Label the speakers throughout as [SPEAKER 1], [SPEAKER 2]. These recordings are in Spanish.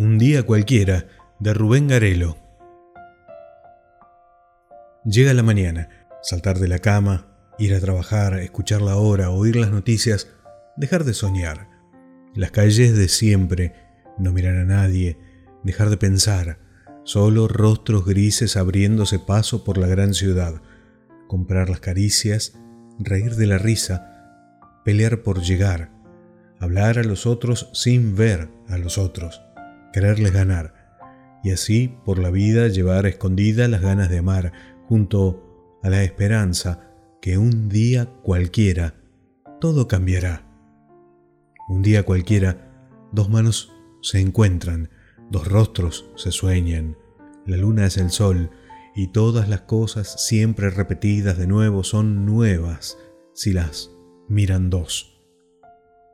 [SPEAKER 1] Un día cualquiera de Rubén Garelo. Llega la mañana, saltar de la cama, ir a trabajar, escuchar la hora, oír las noticias, dejar de soñar. Las calles de siempre, no mirar a nadie, dejar de pensar, solo rostros grises abriéndose paso por la gran ciudad, comprar las caricias, reír de la risa, pelear por llegar, hablar a los otros sin ver a los otros quererles ganar, y así por la vida llevar escondida las ganas de amar, junto a la esperanza que un día cualquiera todo cambiará. Un día cualquiera dos manos se encuentran, dos rostros se sueñan, la luna es el sol, y todas las cosas siempre repetidas de nuevo son nuevas si las miran dos.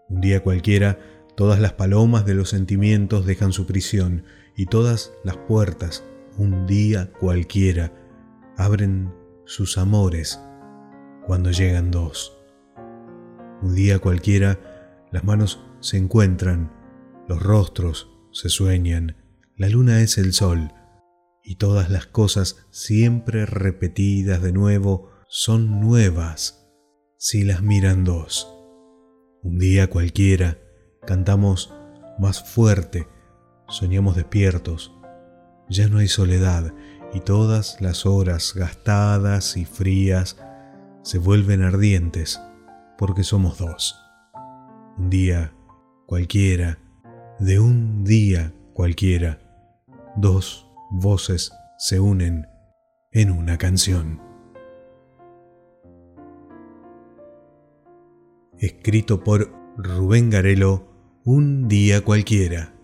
[SPEAKER 1] Un día cualquiera Todas las palomas de los sentimientos dejan su prisión y todas las puertas, un día cualquiera, abren sus amores cuando llegan dos. Un día cualquiera, las manos se encuentran, los rostros se sueñan, la luna es el sol, y todas las cosas siempre repetidas de nuevo son nuevas si las miran dos. Un día cualquiera, Cantamos más fuerte, soñamos despiertos. Ya no hay soledad y todas las horas gastadas y frías se vuelven ardientes porque somos dos. Un día cualquiera, de un día cualquiera, dos voces se unen en una canción. Escrito por Rubén Garelo un día cualquiera.